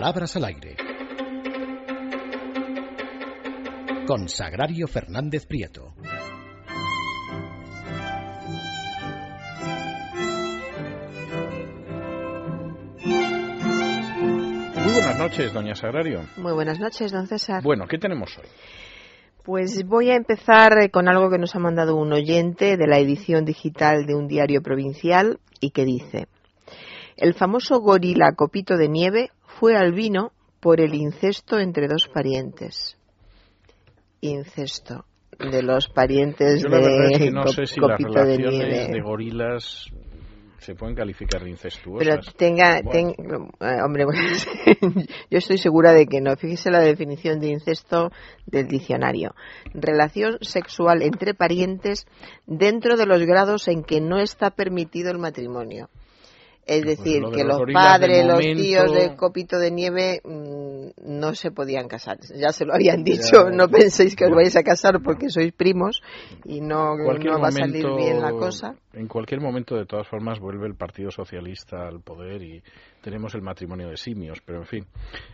Palabras al aire. Con Sagrario Fernández Prieto. Muy buenas noches, doña Sagrario. Muy buenas noches, don César. Bueno, ¿qué tenemos hoy? Pues voy a empezar eh, con algo que nos ha mandado un oyente de la edición digital de un diario provincial y que dice, el famoso gorila Copito de Nieve fue albino por el incesto entre dos parientes. Incesto de los parientes Yo la de es que no sé si las Copito de relaciones Nieve. de gorilas se pueden calificar de Pero incestuosas. tenga, Bueno. ten- eh, hombre, yo estoy segura de que no. Fíjese la definición de incesto del diccionario. Relación sexual entre parientes dentro de los grados en que no está permitido el matrimonio. Es Pues decir, lo de que los padres, los tíos de Copito de Nieve mm, no se podían casar. Ya se lo habían dicho. Ya. No penséis que os vais a casar porque sois primos y no, no va a salir bien la cosa. En cualquier momento, de todas formas, vuelve el Partido Socialista al poder y tenemos el matrimonio de simios. Pero en fin,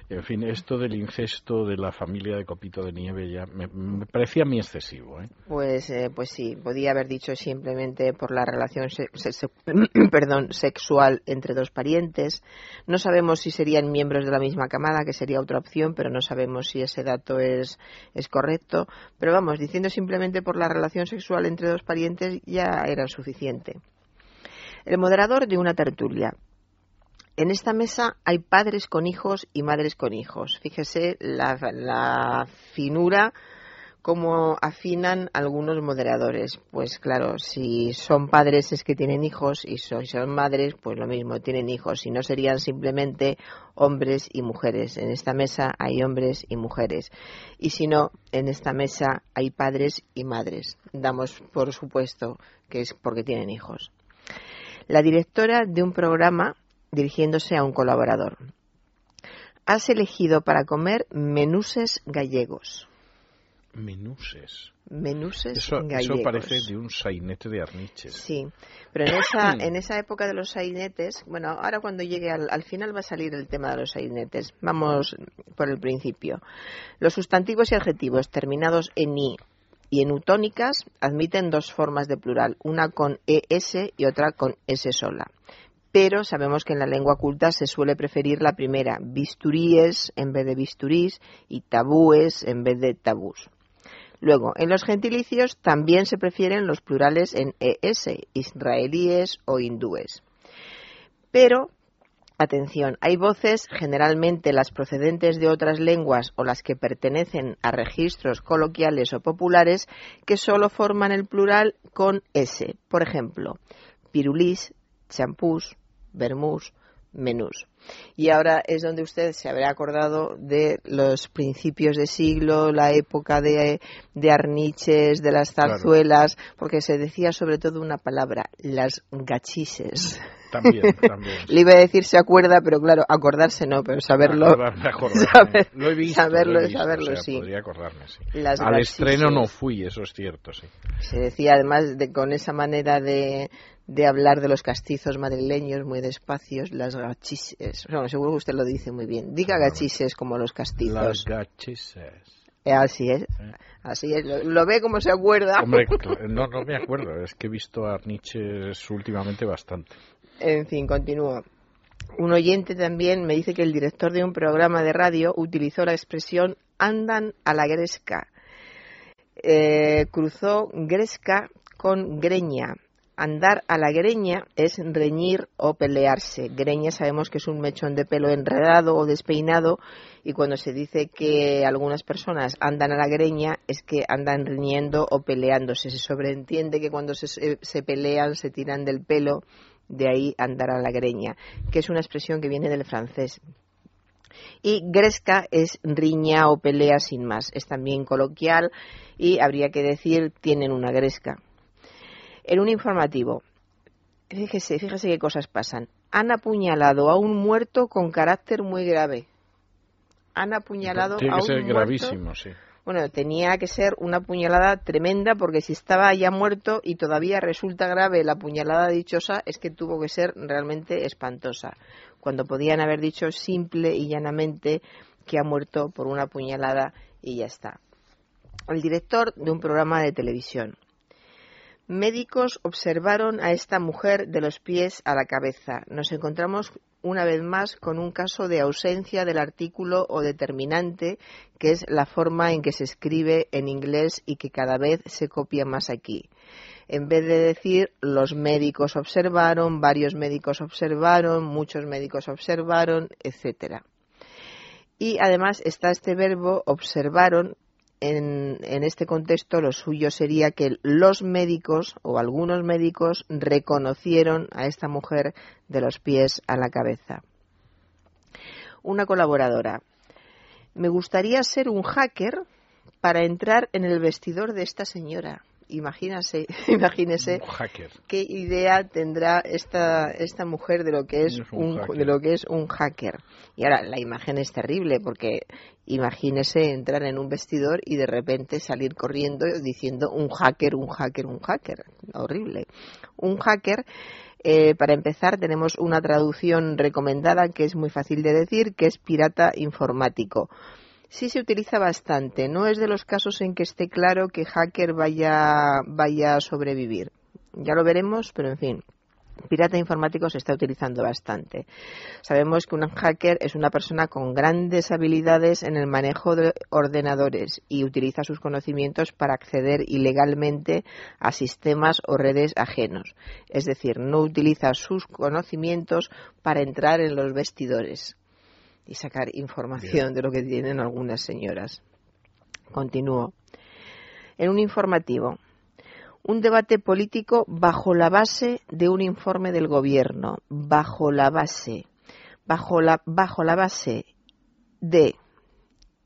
en fin, esto del incesto de la familia de Copito de Nieve ya me, me parecía a mí excesivo. ¿eh? Pues, eh, pues sí, podía haber dicho simplemente por la relación se- perdón, sexual entre dos parientes. No sabemos si serían miembros de la misma camada, que sería otra opción, pero no sabemos si ese dato es, es correcto. Pero vamos, diciendo simplemente por la relación sexual entre dos parientes ya era suficiente. El moderador de una tertulia. En esta mesa hay padres con hijos y madres con hijos. Fíjese la, la finura cómo afinan algunos moderadores. Pues claro, si son padres es que tienen hijos y si son madres, pues lo mismo, tienen hijos. Y no serían simplemente hombres y mujeres. En esta mesa hay hombres y mujeres. Y si no, en esta mesa hay padres y madres. Damos por supuesto que es porque tienen hijos. La directora de un programa dirigiéndose a un colaborador. Has elegido para comer menuses gallegos. Menuses. Menuses Eso, gallegos. eso parece de un sainete de arniches. Sí, pero en esa, en esa época de los sainetes, bueno, ahora cuando llegue al, al final va a salir el tema de los sainetes. Vamos por el principio. Los sustantivos y adjetivos terminados en i y en utónicas admiten dos formas de plural, una con es y otra con s sola. Pero sabemos que en la lengua culta se suele preferir la primera, bisturíes en vez de bisturís y tabúes en vez de tabús. Luego, en los gentilicios también se prefieren los plurales en ES, israelíes o hindúes. Pero, atención, hay voces, generalmente las procedentes de otras lenguas o las que pertenecen a registros coloquiales o populares, que solo forman el plural con S. Por ejemplo, pirulís, champús, vermús, menús. Y ahora es donde usted se habrá acordado de los principios de siglo, la época de, de arniches, de las Claro. zarzuelas, porque se decía sobre todo una palabra, las gachises. También, también. Le iba a decir se acuerda, pero claro, acordarse no, pero saberlo. Acordarme, acordarme. saber- lo he visto, saberlo, lo he visto, saberlo, o sea, sí. Podría acordarme, sí. Las Al estreno no fui, eso es cierto, sí. Se decía además de, con esa manera de, de hablar de los castizos madrileños muy despacios, las gachises. Bueno, seguro que usted lo dice muy bien. Diga gachises como los Las castizos. gachises. Eh, Así es. Así es. Lo, lo ve como se acuerda. Hombre, no, no me acuerdo, es que he visto a Arniches últimamente bastante. En fin, continúo. Un oyente también me dice que el director de un programa de radio utilizó la expresión andan a la gresca. Eh, cruzó gresca con greña. Andar a la greña es reñir o pelearse. Greña sabemos que es un mechón de pelo enredado o despeinado y cuando se dice que algunas personas andan a la greña es que andan riñendo o peleándose. Se sobreentiende que cuando se, se pelean se tiran del pelo, de ahí andar a la greña, que es una expresión que viene del francés. Y gresca es riña o pelea sin más. Es también coloquial y habría que decir tienen una gresca. En un informativo, fíjese, fíjese qué cosas pasan. Han apuñalado a un muerto con carácter muy grave. Han apuñalado Tiene a que un ser muerto gravísimo, sí. Bueno, tenía que ser una puñalada tremenda porque si estaba ya muerto y todavía resulta grave la puñalada dichosa, es que tuvo que ser realmente espantosa. Cuando podían haber dicho simple y llanamente que ha muerto por una puñalada y ya está. El director de un programa de televisión. Médicos observaron a esta mujer de los pies a la cabeza. Nos encontramos una vez más con un caso de ausencia del artículo o determinante, que es la forma en que se escribe en inglés y que cada vez se copia más aquí. En vez de decir los médicos observaron, varios médicos observaron, muchos médicos observaron, etcétera. Y además está este verbo observaron en, en, este contexto lo suyo sería que los médicos o algunos médicos reconocieron a esta mujer de los pies a la cabeza. Una colaboradora. Me gustaría ser un hacker para entrar en el vestidor de esta señora. Imagínese, imagínese qué idea tendrá esta, esta mujer de lo que es, un, de lo que es un hacker. Y ahora la imagen es terrible porque imagínese entrar en un vestidor y de repente salir corriendo diciendo un hacker, un hacker, un hacker. Horrible. Un hacker eh, para empezar, tenemos una traducción recomendada que es muy fácil de decir, que es pirata informático sí se utiliza bastante. No es de los casos en que esté claro que hacker vaya, vaya a sobrevivir. Ya lo veremos, pero en fin. Pirata informático se está utilizando bastante. Sabemos que un hacker es una persona con grandes habilidades en el manejo de ordenadores y utiliza sus conocimientos para acceder ilegalmente a sistemas o redes ajenos. Es decir, no utiliza sus conocimientos para entrar en los vestidores y sacar información de lo que tienen algunas señoras. Continúo. En un informativo, un debate político bajo la base de un informe del gobierno, bajo la base, bajo la, bajo la base de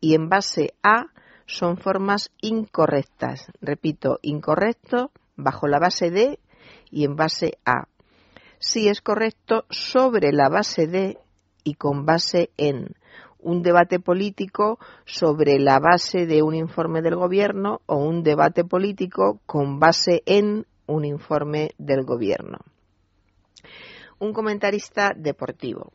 y en base a son formas incorrectas. Repito, incorrecto bajo la base de y en base a. Si es correcto sobre la base de y con base en un debate político sobre la base de un informe del gobierno o un debate político con base en un informe del gobierno. Un comentarista deportivo.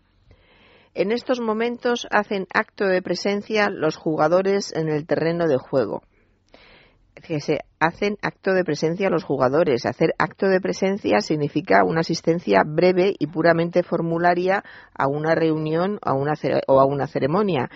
En estos momentos hacen acto de presencia los jugadores en el terreno de juego que se hacen acto de presencia los jugadores. Hacer acto de presencia significa una asistencia breve y puramente formularia a una reunión a una, o a una ceremonia.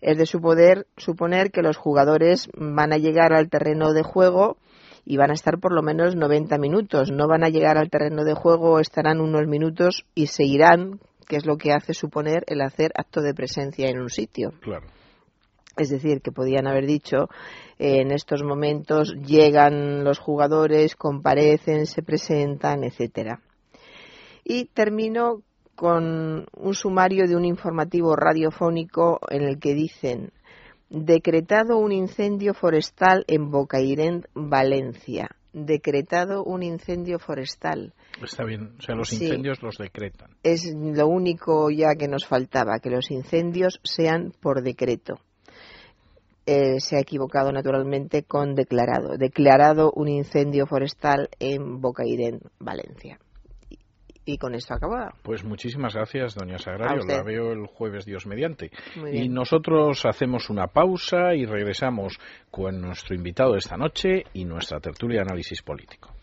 Es de su poder suponer que los jugadores van a llegar al terreno de juego y van a estar por lo menos 90 minutos. No van a llegar al terreno de juego, estarán unos minutos y se irán, que es lo que hace suponer el hacer acto de presencia en un sitio. Claro. Es decir, que podían haber dicho en estos momentos llegan los jugadores, comparecen, se presentan, etcétera. Y termino con un sumario de un informativo radiofónico en el que dicen decretado un incendio forestal en Bocairent, Valencia. Decretado un incendio forestal. Está bien, o sea, los incendios los decretan. Es lo único ya que nos faltaba, que los incendios sean por decreto. Eh, se ha equivocado naturalmente con declarado. Declarado un incendio forestal en Bocairén, Valencia. Y, con esto acababa. Pues muchísimas gracias, doña Sagrario. La veo el jueves, Dios mediante. Y nosotros hacemos una pausa y regresamos con nuestro invitado de esta noche y nuestra tertulia de análisis político.